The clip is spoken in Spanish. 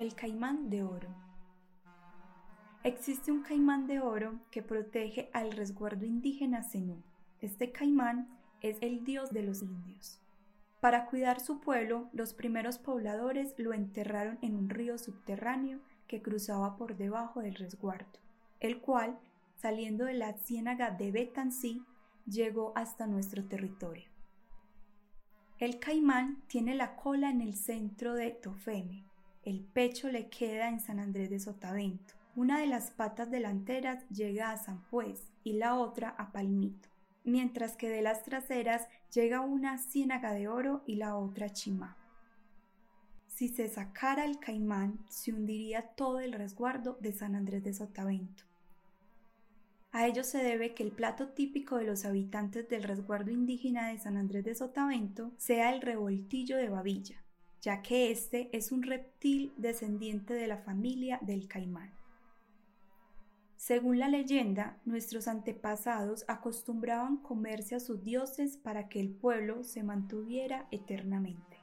El caimán de oro. Existe un caimán de oro que protege al resguardo indígena Zenú. Este caimán es el dios de los indios. Para cuidar su pueblo, los primeros pobladores lo enterraron en un río subterráneo que cruzaba por debajo del resguardo, el cual, saliendo de la ciénaga de Betansí, llegó hasta nuestro territorio. El caimán tiene la cola en el centro de Tofeme, el pecho le queda en San Andrés de Sotavento. Una de las patas delanteras llega a San Juez y la otra a Palmito, mientras que de las traseras llega una ciénaga de oro y la otra a Chimá. Si se sacara el caimán, se hundiría todo el resguardo de San Andrés de Sotavento. A ello se debe que el plato típico de los habitantes del resguardo indígena de San Andrés de Sotavento sea el revoltillo de babilla, ya que este es un reptil descendiente de la familia del caimán. Según la leyenda, nuestros antepasados acostumbraban comerse a sus dioses para que el pueblo se mantuviera eternamente.